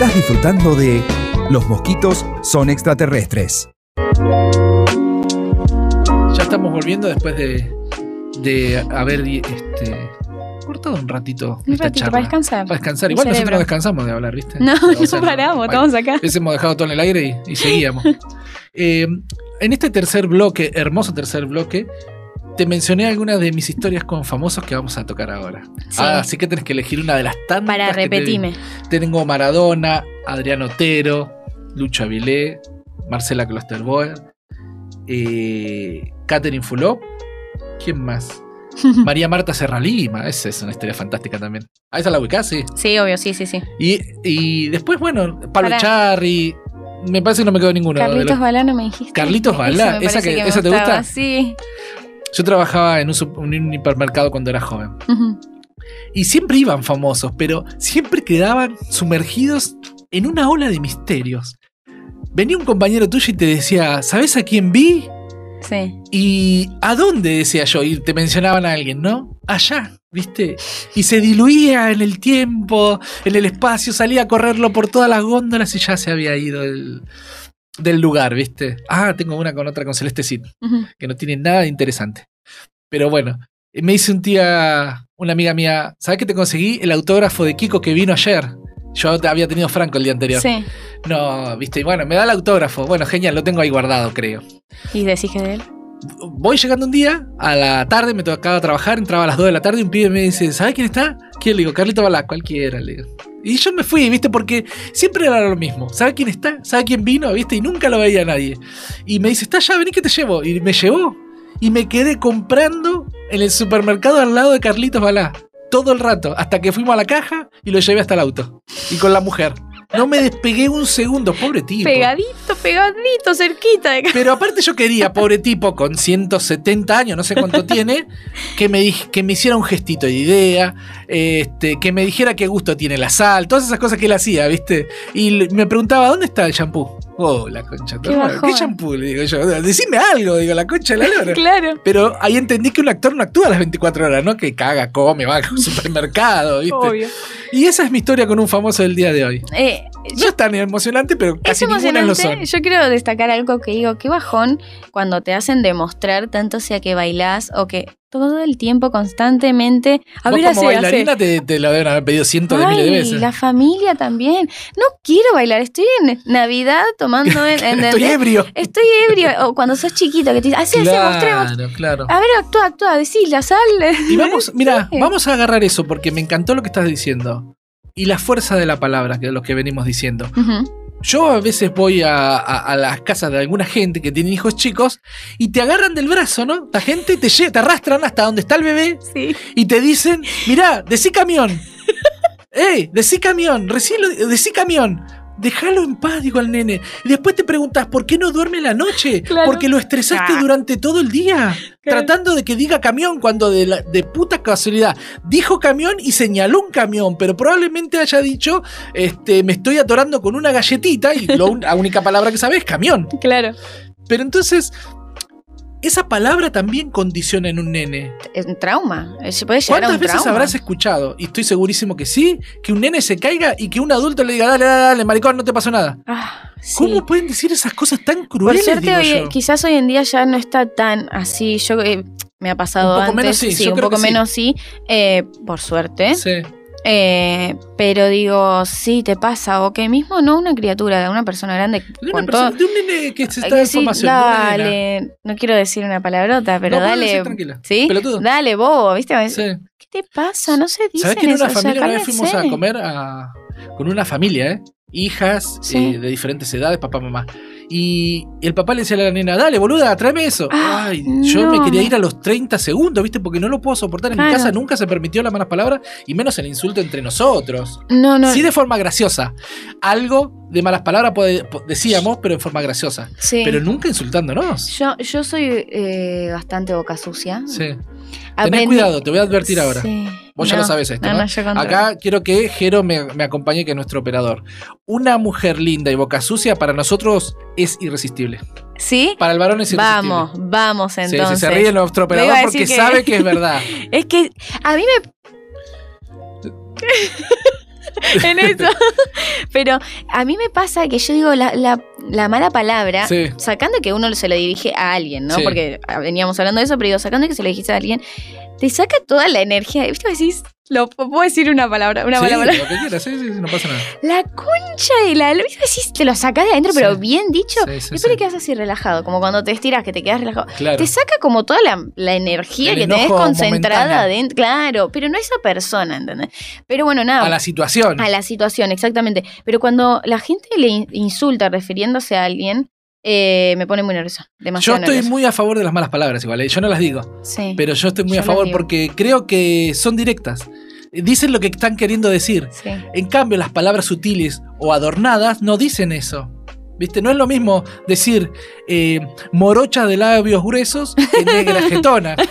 Estás disfrutando de Los mosquitos son extraterrestres. Ya estamos volviendo después de, de haber este, cortado un ratito. Un esta ratito charla. para descansar. Para descansar. Igual nosotros no descansamos de hablar, ¿viste? No, O sea, no paramos, vale. estamos acá. Hubiésemos dejado todo en el aire y, y seguíamos. Eh, en este tercer bloque, hermoso tercer bloque, te mencioné algunas de mis historias con famosos que vamos a tocar ahora. Sí. Ah, así que tenés que elegir una de las tantas. Para te- repetirme. Tengo Maradona, Adriano Otero, Lucho Avilé, Marcela Klosterboer, eh, Catherine Fulop. ¿Quién más? María Marta Serra Lima. Esa es una historia fantástica también. ¿A esa la ubicás? Sí. Sí, obvio, sí, sí, sí. Y, y después, bueno, Pablo Pará. Charri. Me parece que no me quedó ninguno. Carlitos Balá no me dijiste. Carlitos Balá, esa que- esa te gusta? Sí. Yo trabajaba en un, hipermercado cuando era joven. Y siempre iban famosos, pero siempre quedaban sumergidos en una ola de misterios. Venía un compañero tuyo y te decía, ¿sabes a quién vi? Sí. ¿Y a dónde? decía yo, y te mencionaban a alguien, ¿no? Allá, ¿viste? Y se diluía en el tiempo, en el espacio, salía a correrlo por todas las góndolas y ya se había ido del, del lugar, ¿viste? Ah, tengo una con otra con Celeste Cid que no tiene nada de interesante. Pero bueno, me dice un día, una amiga mía, ¿sabes que te conseguí el autógrafo de Kiko que vino ayer? Yo había tenido Franco el día anterior. Sí. No, viste, y bueno, me da el autógrafo. Bueno, genial, lo tengo ahí guardado, creo. ¿Y decís que de él? Voy llegando un día, a la tarde, me tocaba trabajar, entraba a las 2 de la tarde y un pibe me dice, ¿sabes quién está? ¿Quién? Le digo, Carlito Balá, cualquiera, le digo. Y yo me fui, ¿viste? Porque siempre era lo mismo. ¿Sabe quién está? ¿Sabe quién vino? ¿Viste? Y nunca lo veía nadie. Y me dice, está allá, vení que te llevo. Y me llevó. Y me quedé comprando en el supermercado al lado de Carlitos Balá. Todo el rato. Hasta que fuimos a la caja y lo llevé hasta el auto. Y con la mujer. No me despegué un segundo, pobre tipo. Pegadito, pegadito, cerquita de. Pero aparte yo quería, pobre tipo, con 170 años, no sé cuánto tiene, que me, que me hiciera un gestito de idea, este, que me dijera qué gusto tiene la sal, todas esas cosas que él hacía, ¿viste? Y me preguntaba, ¿dónde está el shampoo? Oh, la concha. Qué. ¿Qué shampoo? Le digo yo. Decime algo, digo, la concha de la lora. Claro. Pero ahí entendí que un actor no actúa a las 24 horas, ¿no? Que caga, come, va al supermercado, ¿viste? Obvio. Y esa es mi historia con un famoso del día de hoy. Eh, No es tan emocionante, pero es casi ninguna lo son. Yo quiero destacar algo que digo, qué bajón cuando te hacen demostrar tanto sea que bailás o que todo el tiempo, constantemente. A ver, como bailarina te, te lo deben haber pedido cientos de miles de Ay, veces. la familia también. No quiero bailar, estoy en Navidad tomando en, en- Estoy en- ebrio. Estoy ebrio. O cuando sos chiquito que te dicen, así, así, mostremos. Claro, claro. A ver, actúa, actúa, decís, la sal. Y vamos, mira, Sí. vamos a agarrar eso porque me encantó lo que estás diciendo. Y la fuerza de la palabra, que es lo que venimos diciendo. Yo a veces voy a, a- a las casas de alguna gente que tiene hijos chicos y te agarran del brazo, ¿no? La gente te, lle- te arrastran hasta donde está el bebé Sí. y te dicen, mirá, decí camión. ¡Ey! Decí camión, recién lo, decí camión. Déjalo en paz, digo al nene. Y después te preguntas, ¿por qué no duerme la noche? Claro. Porque lo estresaste Ah. durante todo el día. Claro. Tratando de que diga camión cuando de, la- de puta casualidad dijo camión y señaló un camión, pero probablemente haya dicho, este, me estoy atorando con una galletita y lo la única palabra que sabe es camión. Claro. Pero entonces, esa palabra también condiciona en un nene. Un trauma. Eh, Se puede llegar a ¿Cuántas un veces trauma. habrás escuchado, y estoy segurísimo que sí, que un nene se caiga y que un adulto le diga, dale, dale, dale, maricón, no te pasó nada? Ah, sí. ¿Cómo pueden decir esas cosas tan Por crueles? suerte, digo hoy- yo? quizás hoy en día ya no está tan así. Yo eh, me ha pasado Un poco antes. menos sí, yo un poco sí. menos sí. eh, por suerte. Sí. Eh, pero digo, sí, te pasa. O que mismo no una criatura, una persona grande. De, con persona- todo. de un nene que se está que nena. dale, no quiero decir una palabrota, pero No, dale. decir. ¿Sí? Pelotudo. Dale, bobo, ¿viste? Sí. ¿Qué te pasa? No se dice ¿Sabes que en una eso, familia una vez fuimos a comer a- con una familia, ¿eh? Hijas Sí. eh, de diferentes edades, papá, mamá. Y el papá le decía a la nena, dale, boluda, tráeme eso. Ah, Ay, yo no. me quería ir a los 30 segundos, ¿viste? Porque no lo puedo soportar. En mi casa nunca se permitió las malas palabras y menos el insulto entre nosotros. No, no. Sí, de forma graciosa. Algo de malas palabras decíamos, pero en forma graciosa. sí. Pero nunca insultándonos. Yo, yo soy eh, bastante boca sucia. Sí. Aprendí- cuidado, te voy a advertir ahora. Sí. Vos ya lo sabes esto, no. Acá quiero que Jero me, me acompañe, que es nuestro operador. Una mujer linda y boca sucia para nosotros es irresistible. ¿Sí? Para el varón es irresistible. Vamos, vamos entonces. sí, se ríe nuestro operador porque que- sabe que es verdad. Es que a mí me. en eso. Pero a mí me pasa que yo digo la, la- la mala palabra, Sí. sacando que uno se lo dirige a alguien, ¿no? Sí. Porque veníamos hablando de eso, pero digo, sacando que se lo dijiste a alguien, te saca toda la energía. ¿Viste? Decís, lo puedo decir una palabra, una Sí, palabra. lo que quieras, sí, sí, no pasa nada. La concha de la. ¿Viste? Decís, te lo sacás de adentro, Sí. pero bien dicho. Sí, sí, Después te quedas así relajado, como cuando te estiras, que te quedas relajado. Claro. Te saca como toda la, la energía El que tenés concentrada adentro. Claro, pero no esa persona, ¿entendés? Pero bueno, nada. A la situación. A la situación, exactamente. Pero cuando la gente le in- insulta refiriéndose a alguien, eh, me pone muy nerviosa. Yo Demasiado estoy nerviosa. muy a favor de las malas palabras, igual. ¿eh? Yo no las digo. Sí. Pero yo estoy muy Yo a favor porque creo que son directas. Dicen lo que están queriendo decir. sí. En cambio, las palabras sutiles o adornadas no dicen eso. ¿Viste? No es lo mismo decir eh, morocha de labios gruesos que negra jetona.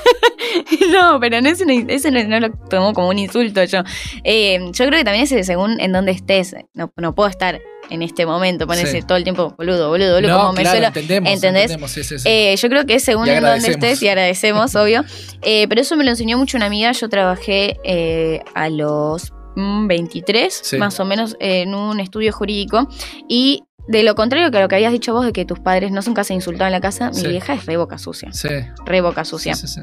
No, pero no, es una- eso no, no lo tomo como un insulto yo. Eh, yo creo que también es según en dónde estés. No, no puedo estar en este momento, ponerse Sí. todo el tiempo boludo, boludo, boludo, no, como me suelo. entendemos. ¿entendés? entendemos, sí, sí, sí. Eh, yo creo que es según en dónde agradecemos. estés y agradecemos, obvio. Eh, pero eso me lo enseñó mucho una amiga. Yo trabajé eh, a los mm, 23, Sí. más o menos, en un estudio jurídico. Y de lo contrario que lo que habías dicho vos de que tus padres no son casa insultados en la casa, mi vieja es re boca sucia. sí, Re boca sucia. sí, sí, sí.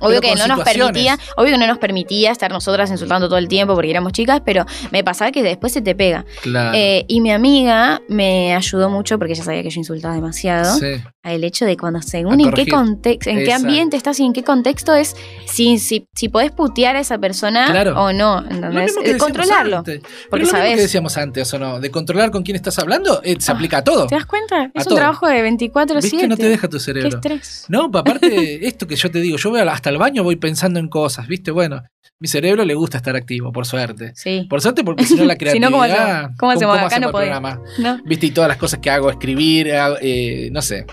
Obvio que no nos permitía, obvio que no nos permitía estar nosotras insultando todo el tiempo porque éramos chicas, pero me pasaba que después se te pega. Claro. Eh, y mi amiga me ayudó mucho porque ella sabía que yo insultaba demasiado. sí. El hecho de cuando según en qué contexto, en qué ambiente estás y en qué contexto es si, si, si podés putear a esa persona Claro. o no. Que Eh, decíamos Controlarlo. antes. Porque Pero lo que decíamos antes, ¿o no? De controlar con quién estás hablando, eh, se aplica a todo. ¿Te das cuenta? A Es un todo. trabajo de 24-7. ¿Viste que no te deja tu Qué cerebro? estrés. No, pa- aparte, esto que yo te digo, yo voy a- hasta el baño voy pensando en cosas, ¿viste? Bueno, mi cerebro le gusta estar activo, por suerte. Sí. Por suerte, porque si no la Si creatividad. no, ¿cómo hacemos? ¿Cómo hacemos? Acá no el podemos. programa? ¿No? ¿Viste? Y todas las cosas que hago, escribir, eh, no sé.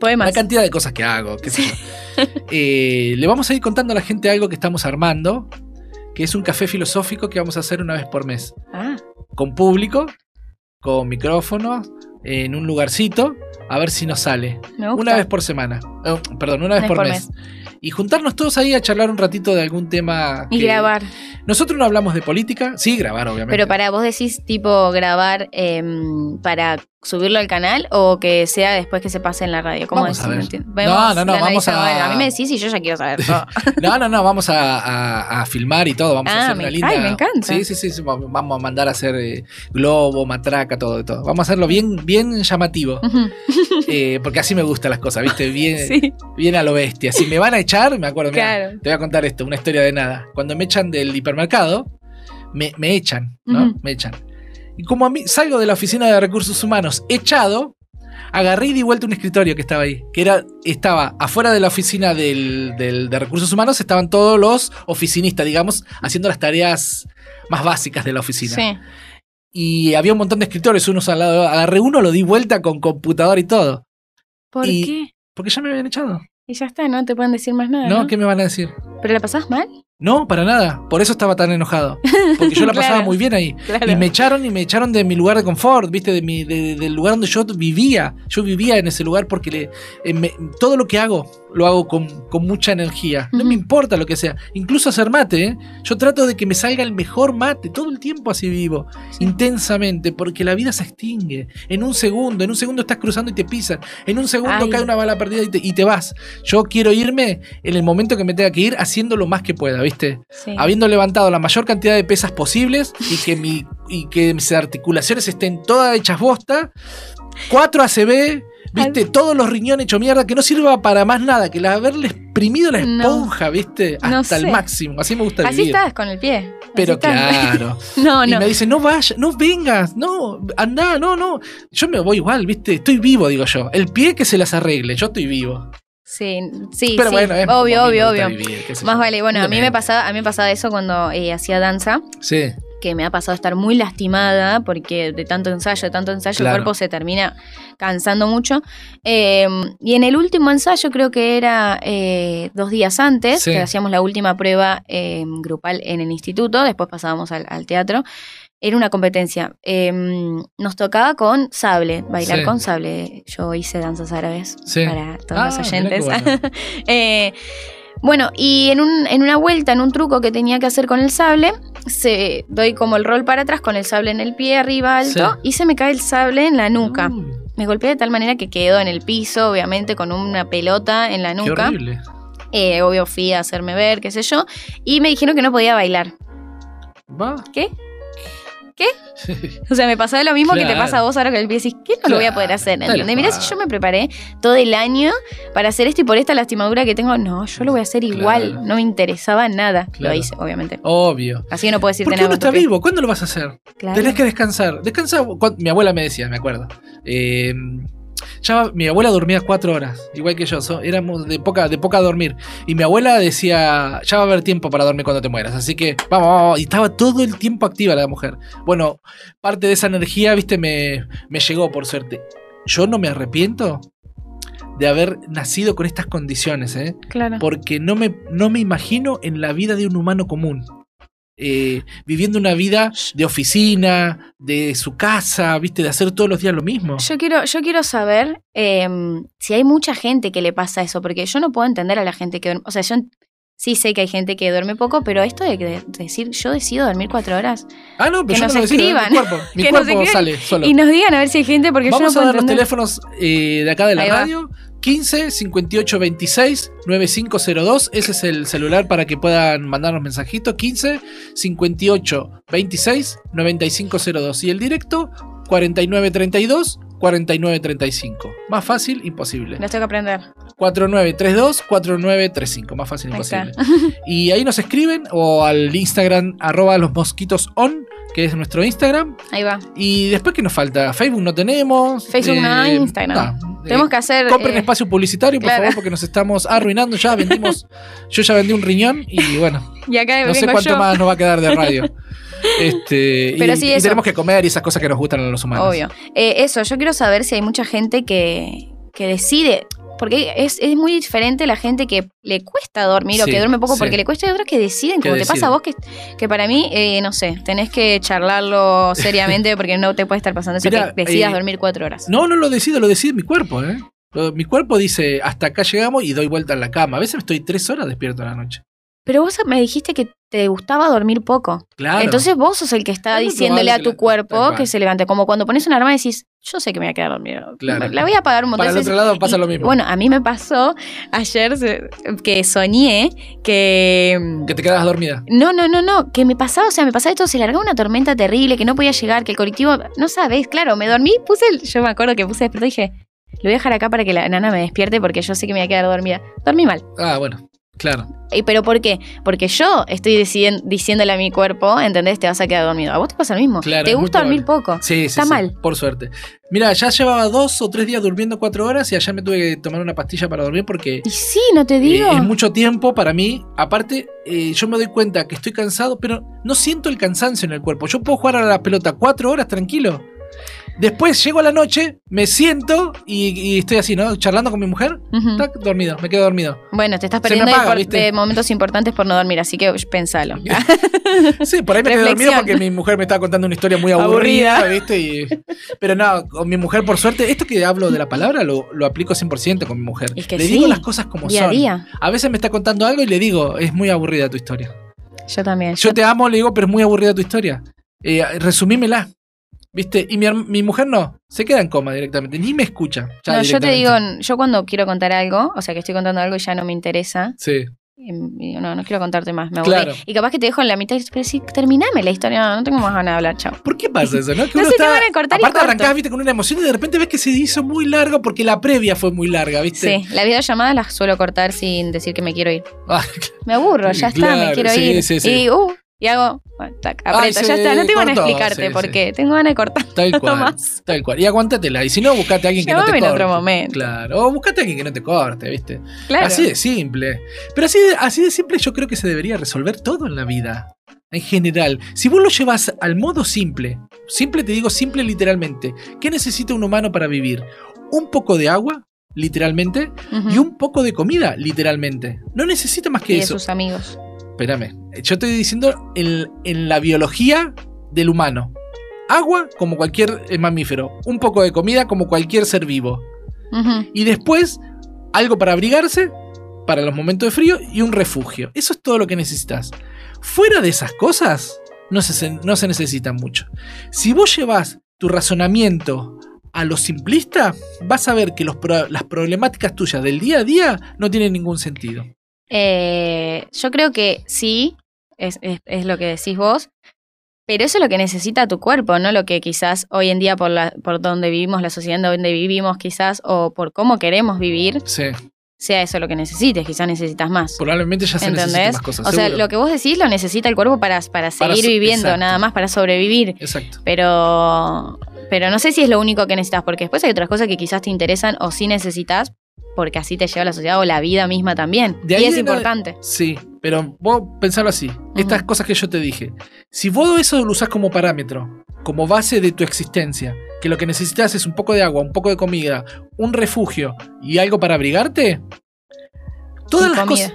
Poemas. La cantidad de cosas que hago, qué sé yo. Eh, le vamos a ir contando a la gente algo que estamos armando, que es un café filosófico que vamos a hacer una vez por mes. Ah, Con público, con micrófonos, en un lugarcito, a ver si nos sale. Una vez por semana. Eh, perdón, una vez por, mes. Y juntarnos todos ahí a charlar un ratito de algún tema. Y que- grabar. Nosotros no hablamos de política. Sí, grabar, obviamente. Pero para vos decís tipo grabar em, para subirlo al canal o que sea después que se pase en la radio. ¿Cómo Vamos decís? a ver. No. No, no, vamos a- Bueno, a mí me decís y yo ya quiero saber todo. No, no, no, vamos a, a- a filmar y todo. Vamos Ah, a hacer me- una linda. ay, me encanta. Sí, sí, sí. sí, Vamos a mandar a hacer eh, globo, matraca, todo, de todo. Vamos a hacerlo bien, bien llamativo. Eh, porque así me gustan las cosas, ¿viste? Bien, sí, bien a lo bestia. Si me van a echar, me acuerdo, mirá, Claro. te voy a contar esto, una historia de nada. Cuando me echan del hipermercado, me, me echan, ¿no? Me echan. Y como a mí salgo de la oficina de recursos humanos echado, agarré y di vuelta un escritorio que estaba ahí. Que era, estaba afuera de la oficina del- del- de recursos humanos, estaban todos los oficinistas, digamos, haciendo las tareas más básicas de la oficina. sí. Y había un montón de escritorios, unos al lado. Agarré uno, lo di vuelta con computador y todo. ¿Por Y- qué? Porque ya me habían echado. Y ya está, no te pueden decir más nada. ¿No? ¿no? ¿Qué me van a decir? ¿Pero la pasás mal? No, para nada. Por eso estaba tan enojado. Porque yo la pasaba Claro. muy bien ahí. Claro. Y me echaron y me echaron de mi lugar de confort, ¿viste? De mi, de- del lugar donde yo vivía. Yo vivía en ese lugar porque le, eh, me- todo lo que hago lo hago con, con mucha energía. No me importa lo que sea. Incluso hacer mate, ¿eh? Yo trato de que me salga el mejor mate. Todo el tiempo así vivo. Intensamente. Porque la vida se extingue. En un segundo. En un segundo estás cruzando y te pisan. En un segundo Ay. cae una bala perdida y te, y te vas. Yo quiero irme en el momento que me tenga que ir haciendo lo más que pueda, ¿viste? Sí. habiendo levantado la mayor cantidad de posibles y que, mi, y que mis articulaciones estén todas hechas bosta. 4 ACB, viste, todos los riñones hechos mierda, que no sirva para más nada, que haberle exprimido la No. esponja, viste, hasta No el máximo. Así me gusta Así vivir. estás con el pie. Así Pero estás. claro. No, Y me dice, no vayas, no vengas, no, anda, no, no. Yo me voy igual, viste, estoy vivo, digo yo. El pie que se las arregle, yo estoy vivo. Sí, sí, Pero sí. bueno, es obvio, obvio, obvio. vivir, Más yo. vale, bueno, a mí me pasaba, a mí me pasaba eso cuando eh, hacía danza, Sí, que me ha pasado estar muy lastimada porque de tanto ensayo, de tanto ensayo, Claro. el cuerpo se termina cansando mucho. Eh, y en el último ensayo, creo que era eh, dos días antes, Sí. que hacíamos la última prueba eh, grupal en el instituto, después pasábamos al, al teatro. Era una competencia. Eh, nos tocaba con sable, bailar Sí. con sable. Yo hice danzas árabes Sí. para todos Ah, los qué oyentes. bueno. Eh, Bueno, y en, un, en una vuelta, en un truco que tenía que hacer con el sable, se doy como el rol para atrás con el sable en el pie arriba alto Sí. y se me cae el sable en la nuca. Uy, Me golpeé de tal manera que quedó en el piso, obviamente con una pelota en la qué nuca. horrible. Eh, obvio fui a hacerme ver, qué sé yo. Y me dijeron que no podía bailar. Va. ¿Qué? O sea, me pasaba lo mismo que te pasa a vos ahora con el pie. Decís, ¿qué no lo voy a poder hacer? ¿Entendés? Mirá si yo me preparé todo el año para hacer esto y por esta lastimadura que tengo, no, yo lo voy a hacer igual. Claro. No me interesaba nada. Lo hice, obviamente. Obvio. Así que no puedo decirte nada. tu está vivo. ¿Cuándo lo vas a hacer? Claro. Tenés que descansar. Descansa. Mi abuela me decía, me acuerdo. Eh, ya mi abuela dormía cuatro horas, igual que yo. so- éramos de poca, de poca dormir. Y mi abuela decía, ya va a haber tiempo para dormir cuando te mueras. Así que vamos, vamos, vamos. Y estaba todo el tiempo activa la mujer. Bueno, parte de esa energía, viste, me, me llegó por suerte. Yo no me arrepiento de haber nacido con estas condiciones, ¿eh? Claro. porque no me, no me imagino en la vida de un humano común. Eh, viviendo una vida de oficina, de su casa, viste, de hacer todos los días lo mismo. Yo quiero, yo quiero saber eh, si hay mucha gente que le pasa eso, porque yo no puedo entender a la gente que duerme. O sea, yo sí sé que hay gente que duerme poco, pero esto de, decir yo decido dormir cuatro horas Ah, no, pero que yo nos no lo decido, escriban. mi cuerpo, mi Que nos cuerpo escriban. sale solo. y nos digan a ver si hay gente, porque Vamos yo a no dar puedo los entender. teléfonos eh, de acá de la va. Radio. 15 58 26 9502. Ese es el celular para que puedan mandarnos mensajitos. 15 58 26 9502. Y el directo 49 32 49 35. Más fácil, imposible. Los tengo que aprender. 4932 4935. Más fácil, imposible. Y ahí nos escriben o al Instagram arroba los mosquitos on, que es nuestro Instagram. Ahí va. Y después, ¿qué nos falta? Facebook no tenemos. Facebook no, Instagram. no, Tenemos eh, que hacer. Compren eh, espacio publicitario, por claro. favor, porque nos estamos arruinando. Ya vendimos. yo ya vendí un riñón y bueno, y acá no sé cuánto yo. más nos va a quedar de radio. Este, Pero y, sí, y tenemos que comer y esas cosas que nos gustan a los humanos. Obvio. Eh, eso, yo quiero saber si hay mucha gente que, que decide. Porque es, es muy diferente la gente que le cuesta dormir o que duerme poco sí. porque le cuesta y otros que deciden, como te pasa a vos, que, que para mí, eh, no sé, tenés que charlarlo seriamente porque no te puede estar pasando eso Mirá, que decidas eh, dormir cuatro horas. No, no lo decido, lo decide mi cuerpo, ¿eh? Mi cuerpo dice, hasta acá llegamos y doy vuelta en la cama. A veces estoy tres horas despierto en la noche. Pero vos me dijiste que te gustaba dormir poco. Claro. Entonces vos sos el que está Es diciéndole a tu cuerpo que se levante. Como cuando pones una alarma y decís, yo sé que me voy a quedar dormido. Claro. La voy a apagar un montón Para el otro lado pasa Y, lo mismo. Bueno, a mí me pasó ayer que soñé que... que te quedas dormida. No, no, no, no, que me pasaba, o sea, me pasaba esto, se largaba una tormenta terrible, que no podía llegar, que el colectivo, no sabes, claro, me dormí, puse el, yo me acuerdo que puse despertó y dije, lo voy a dejar acá para que la nana me despierte porque yo sé que me voy a quedar dormida. Dormí mal. Ah, bueno, claro. ¿Y pero por qué? Porque yo estoy diciéndole a mi cuerpo, ¿entendés? Te vas a quedar dormido. A vos te pasa lo mismo. Claro, te gusta dormir poco. Sí, sí. Está sí, mal. Por suerte. Mira, ya llevaba dos o tres días durmiendo cuatro horas y ayer me tuve que tomar una pastilla para dormir porque Y sí, no te eh, digo. es mucho tiempo para mí. Aparte, eh, yo me doy cuenta que estoy cansado, pero no siento el cansancio en el cuerpo. Yo puedo jugar a la pelota cuatro horas tranquilo. Después llego a la noche, me siento y, y estoy así, ¿no? Charlando con mi mujer. Tac, dormido, me quedo dormido. Bueno, te estás perdiendo de apaga, por- ¿viste? de momentos importantes por no dormir, así que pensalo. Sí, por ahí me quedé dormido porque mi mujer me estaba contando una historia muy aburrida, ¿viste? Y- pero no, con mi mujer, por suerte, esto que hablo de la palabra lo, lo aplico 100% con mi mujer. Es que le sí. digo las cosas como Día a son. día. A veces me está contando algo y le digo, es muy aburrida tu historia. Yo también. Yo te amo, le digo, pero es muy aburrida tu historia. Eh, resumímela. ¿Viste? Y mi, mi mujer no, se queda en coma directamente, ni me escucha. ya no, yo te digo, yo cuando quiero contar algo, o sea que estoy contando algo y ya no me interesa, Sí, em, no, no quiero contarte más, me. Claro. Y capaz que te dejo en la mitad y pero sí, terminame la historia, no, no tengo más ganas de hablar, chao. ¿Por qué pasa eso, no? Que No uno sé, te está- van a cortar y aparte corto. arrancás, viste, con una emoción y de repente ves que se hizo muy largo porque la previa fue muy larga, ¿viste? Sí, las videollamadas las suelo cortar sin decir que me quiero ir. Ah, Me aburro, ya está, Claro, me quiero sí, ir. sí, sí. Y, uh, y hago, bueno, tac, aprieto, ya está, no tengo ganas de explicarte sí, porque tengo ganas de cortar Tal cual. más. Tal cual. Y aguántatela. Y si no, buscate a alguien que no te Llámame en corte. otro momento. Claro. O buscate a alguien que no te corte, ¿viste? Claro. Así de simple. Pero así de, así de simple yo creo que se debería resolver todo en la vida. En general. Si vos lo llevas al modo simple, simple te digo simple literalmente, ¿qué necesita un humano para vivir? Un poco de agua, literalmente, y un poco de comida, literalmente. No necesita más que Y de eso. sus amigos. Espérame. Yo estoy diciendo en, en la biología del humano. Agua como cualquier eh, mamífero. Un poco de comida como cualquier ser vivo. Y después algo para abrigarse para los momentos de frío y un refugio. Eso es todo lo que necesitas. Fuera de esas cosas, no se, no se necesita mucho. Si vos llevas tu razonamiento a lo simplista, vas a ver que los pro- las problemáticas tuyas del día a día no tienen ningún sentido. Eh, yo creo que sí, es, es- es lo que decís vos, pero eso es lo que necesita tu cuerpo, no lo que quizás hoy en día por, la, por donde vivimos, la sociedad en donde vivimos quizás, o por cómo queremos vivir, Sí, sea eso lo que necesites, quizás necesitas más. probablemente ya se necesitan ¿Entendés? más cosas. o sea, lo que vos decís lo necesita el cuerpo para, para seguir viviendo, exacto. nada más para sobrevivir. Exacto. Pero, pero no sé si es lo único que necesitas, porque después hay otras cosas que quizás te interesan o sí necesitas, porque así te lleva la sociedad o la vida misma también. De y es importante. Sí, pero vos pensarlo así. Estas cosas que yo te dije. Si vos eso lo usás como parámetro, como base de tu existencia, que lo que necesitas es un poco de agua, un poco de comida, un refugio y algo para abrigarte, todas Y las cosas.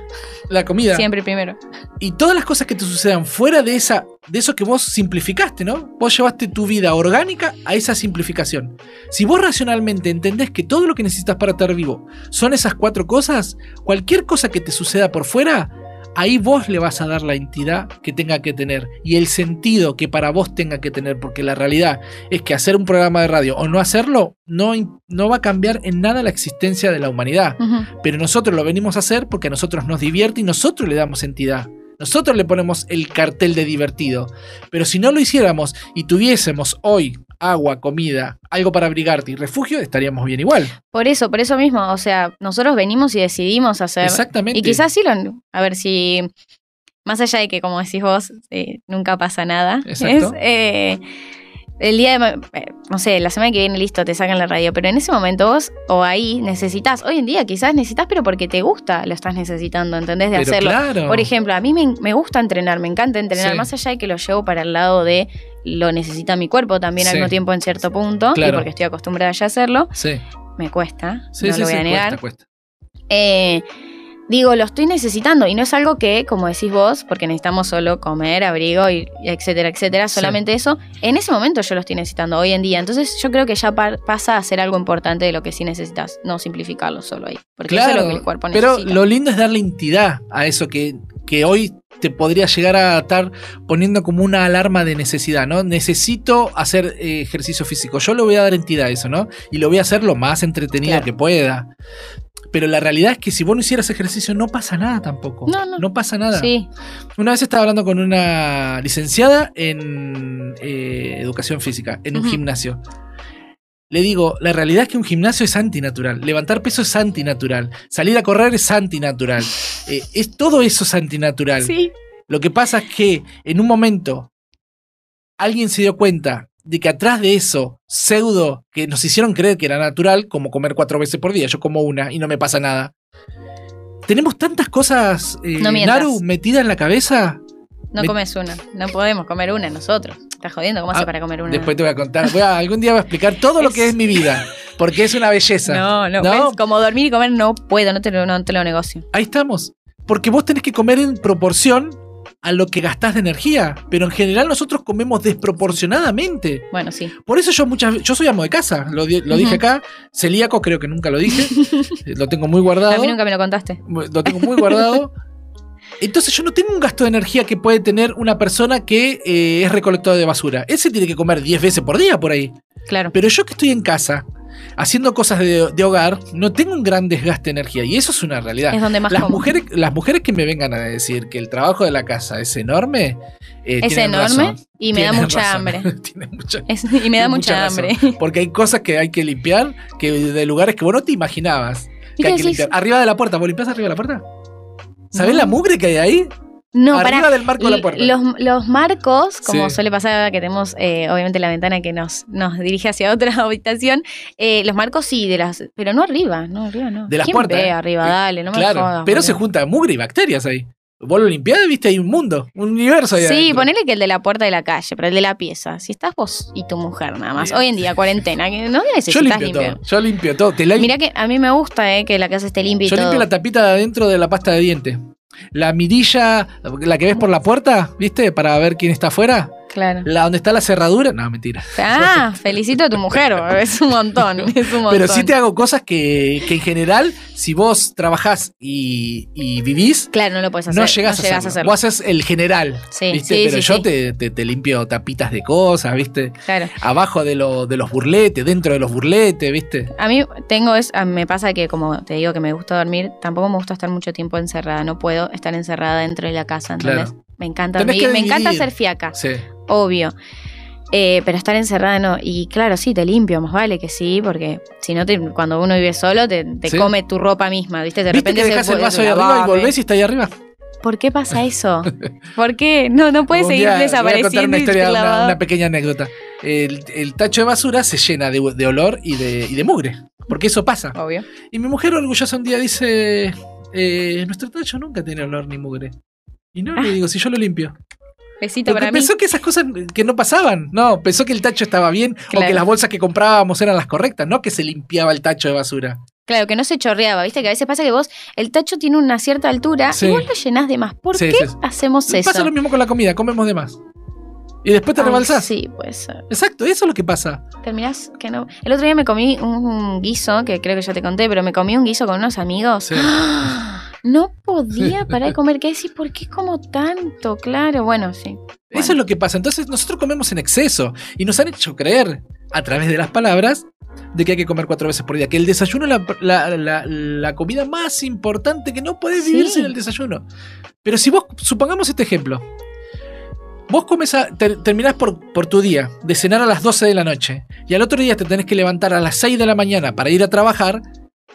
La comida. Siempre primero. Y todas las cosas que te sucedan fuera de esa. De eso que vos simplificaste, ¿no? Vos llevaste tu vida orgánica a esa simplificación. Si vos racionalmente entendés que todo lo que necesitas para estar vivo son esas cuatro cosas, cualquier cosa que te suceda por fuera, ahí vos le vas a dar la entidad que tenga que tener y el sentido que para vos tenga que tener, porque la realidad es que hacer un programa de radio o no hacerlo no, no va a cambiar en nada la existencia de la humanidad. Pero nosotros lo venimos a hacer porque a nosotros nos divierte y nosotros le damos entidad. Nosotros le ponemos el cartel de divertido. Pero si no lo hiciéramos y tuviésemos hoy agua, comida, algo para abrigarte y refugio, estaríamos bien igual. Por eso, por eso mismo, o sea, nosotros venimos y decidimos hacer. Exactamente. Y quizás sí lo. A ver si. Más allá de que, como decís vos, eh, nunca pasa nada. Exacto. Es, eh, el día de. eh, no sé, la semana que viene, listo, te sacan la radio. Pero en ese momento vos, o ahí, necesitas. Hoy en día quizás necesitas, pero porque te gusta, lo estás necesitando, ¿entendés? De Pero hacerlo. claro. Por ejemplo, a mí me, me gusta entrenar, me encanta entrenar, Sí. más allá de que lo llevo para el lado de lo necesita mi cuerpo también al Sí. mismo tiempo en cierto punto, y Claro. porque estoy acostumbrada ya a hacerlo, Sí, me cuesta, sí, no sí, lo voy a negar. cuesta, cuesta. Eh, digo, lo estoy necesitando y no es algo que, como decís vos, porque necesitamos solo comer, abrigo, y, etcétera, etcétera, Sí. solamente eso, en ese momento yo lo estoy necesitando hoy en día. Entonces yo creo que ya pasa a ser algo importante de lo que sí necesitas, no simplificarlo solo ahí, porque eso es lo que el cuerpo pero necesita. lo lindo es darle entidad a eso que, que hoy te podría llegar a estar poniendo como una alarma de necesidad, ¿no? Necesito hacer eh, ejercicio físico. Yo le voy a dar entidad a eso, ¿no? Y lo voy a hacer lo más entretenido Claro. que pueda. Pero la realidad es que si vos no hicieras ejercicio no pasa nada tampoco. No, no. pasa nada. Sí, Una vez estaba hablando con una licenciada en eh, educación física, en un gimnasio. Le digo, la realidad es que un gimnasio es antinatural. Levantar peso es antinatural. Salir a correr es antinatural. Eh, es, todo eso es antinatural. sí. Lo que pasa es que en un momento alguien se dio cuenta de que atrás de eso, pseudo, que nos hicieron creer que era natural, como comer cuatro veces por día, yo como una y no me pasa nada. Tenemos tantas cosas, eh, No. Naru, metidas en la cabeza. No Me- comes una. No podemos comer una nosotros. ¿Estás jodiendo? ¿Cómo hace Ah, para comer una? Después te voy a contar. Voy a- algún día voy a explicar todo lo que es mi vida. Porque es una belleza. No, no, ¿No? ¿ves? Como dormir y comer no puedo, no te lo, no te lo negocio. Ahí estamos. Porque vos tenés que comer en proporción a lo que gastás de energía. Pero en general nosotros comemos desproporcionadamente. Bueno, sí. Por eso yo muchas yo soy amo de casa, lo, di- lo dije acá. Celíaco creo que nunca lo dije. lo tengo muy guardado. A mí nunca me lo contaste. Lo tengo muy guardado. Entonces yo no tengo un gasto de energía que puede tener una persona que eh, es recolectora de basura. Ese tiene que comer 10 veces por día por ahí. Claro. Pero yo que estoy en casa, haciendo cosas de, de hogar, no tengo un gran desgaste de energía. Y eso es una realidad. Es donde más Las como. mujeres, las mujeres que me vengan a decir que el trabajo de la casa es enorme, eh, Es enorme razón. y me da mucha razón. hambre. Mucha- Es- y me da mucha, razón. hambre. Porque hay cosas que hay que limpiar que de lugares que vos no te imaginabas ¿Y que hay que limpiar. Arriba de la puerta, ¿vos limpiás arriba de la puerta? ¿Sabés No. la mugre que hay ahí? No, arriba para. del marco de la puerta. Los, los marcos, como Sí. suele pasar, que tenemos eh, obviamente la ventana que nos, nos dirige hacia otra habitación, eh, los marcos sí, de las, pero no arriba, no arriba, no. De las ¿Quién puertas, ve eh? arriba, dale, no me claro, jodas, pero se junta mugre y bacterias ahí. Vos lo limpiás viste, hay un mundo, un universo ahí Sí, adentro. ponele que el de la puerta de la calle, pero el de la pieza. Si estás vos y tu mujer nada más. Bien. Hoy en día, cuarentena, que no Yo necesitas limpio limpiar. todo, yo limpio todo. Te la- Mira que a mí me gusta eh, que la casa esté limpia y yo todo. limpio la tapita de adentro de la pasta de dientes. La mirilla, la que ves por la puerta, ¿viste? Para ver quién está afuera. Claro. La donde está la cerradura, no, mentira. Ah, felicito a tu mujer, es un montón, es un montón. Pero sí te hago cosas que, que en general, si vos trabajás y, y vivís, Claro, no lo puedes hacer. no llegás, llegas a, hacerlo. Vos haces el general, Sí, ¿viste? sí, Pero sí, yo. Te, te- te limpio tapitas de cosas, ¿viste? Claro. Abajo de, lo- de los burletes, dentro de los burletes, ¿viste? A mí tengo es, me pasa que como te digo que me gusta dormir, tampoco me gusta estar mucho tiempo encerrada. No puedo estar encerrada dentro de la casa, ¿entendés? Claro. Me encanta dormir, me encanta ser fiaca, Sí. Obvio. Eh, pero estar encerrada no. Y claro, sí, te limpio, más vale que sí, porque si no, te, cuando uno vive solo, te, te Sí. come tu ropa misma, ¿viste? De ¿Viste repente que se dejás el vaso ahí arriba y volvés y está ahí arriba? ¿Por qué pasa eso? ¿Por qué? No, no puede seguir día- Voy a contar desapareciendo una historia, una, pequeña anécdota. El, el tacho de basura se llena de, de olor y de, y de mugre, porque eso pasa. Obvio. Y mi mujer orgullosa un día dice, eh, nuestro tacho nunca tiene olor ni mugre. Y no, le digo, si yo lo limpio. Besito Porque para mí. pensó que esas cosas que no pasaban. No, pensó que el tacho estaba bien o que las bolsas que comprábamos eran las correctas, no que se limpiaba el tacho de basura. Claro, que no se chorreaba, viste que a veces pasa que vos, el tacho tiene una cierta altura Sí. y vos lo llenás de más. ¿Por Sí, qué sí, hacemos eso? Pasa lo mismo con la comida, comemos de más. Y después te Ay, rebalsás. Sí, puede ser. Exacto, eso es lo que pasa. Terminás que no. El otro día me comí un guiso, que creo que ya te conté, pero me comí un guiso con unos amigos. Sí. No podía parar de comer. ¿Qué decís? ¿Por qué como tanto? Claro, bueno, sí. Eso es lo que pasa. Entonces nosotros comemos en exceso y nos han hecho creer a través de las palabras de que hay que comer cuatro veces por día. Que el desayuno es la, la- la- la comida más importante, que no puedes vivir Sí. sin el desayuno. Pero si vos, supongamos este ejemplo. Vos comes a, ter- terminás por, por tu día de cenar a las 12 de la noche y al otro día te tenés que levantar a las 6 de la mañana para ir a trabajar,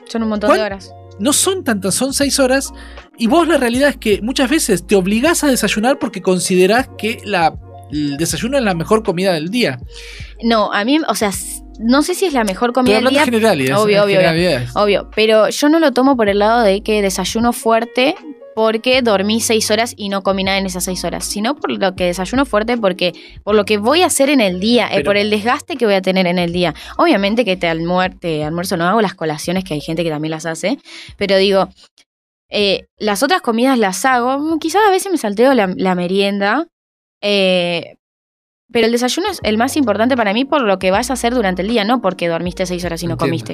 Son un montón de horas. No son tantas, son 6 horas y vos la realidad es que muchas veces te obligás a desayunar porque considerás que la, el desayuno es la mejor comida del día. No, a mí, o sea, no sé si es la mejor comida del día. Obvio, obvio. Obvio, pero yo no lo tomo por el lado de que desayuno fuerte porque dormí seis horas y no comí nada en esas seis horas, sino por lo que desayuno fuerte porque por lo que voy a hacer en el día, eh, Pero- por el desgaste que voy a tener en el día. Obviamente que te, almuer te almuerzo, no hago las colaciones, que hay gente que también las hace, pero digo, eh, las otras comidas las hago, mm, quizás a veces me salteo la, la merienda, eh, pero el desayuno es el más importante para mí por lo que vas a hacer durante el día, no porque dormiste seis horas y no Entiendo. comiste.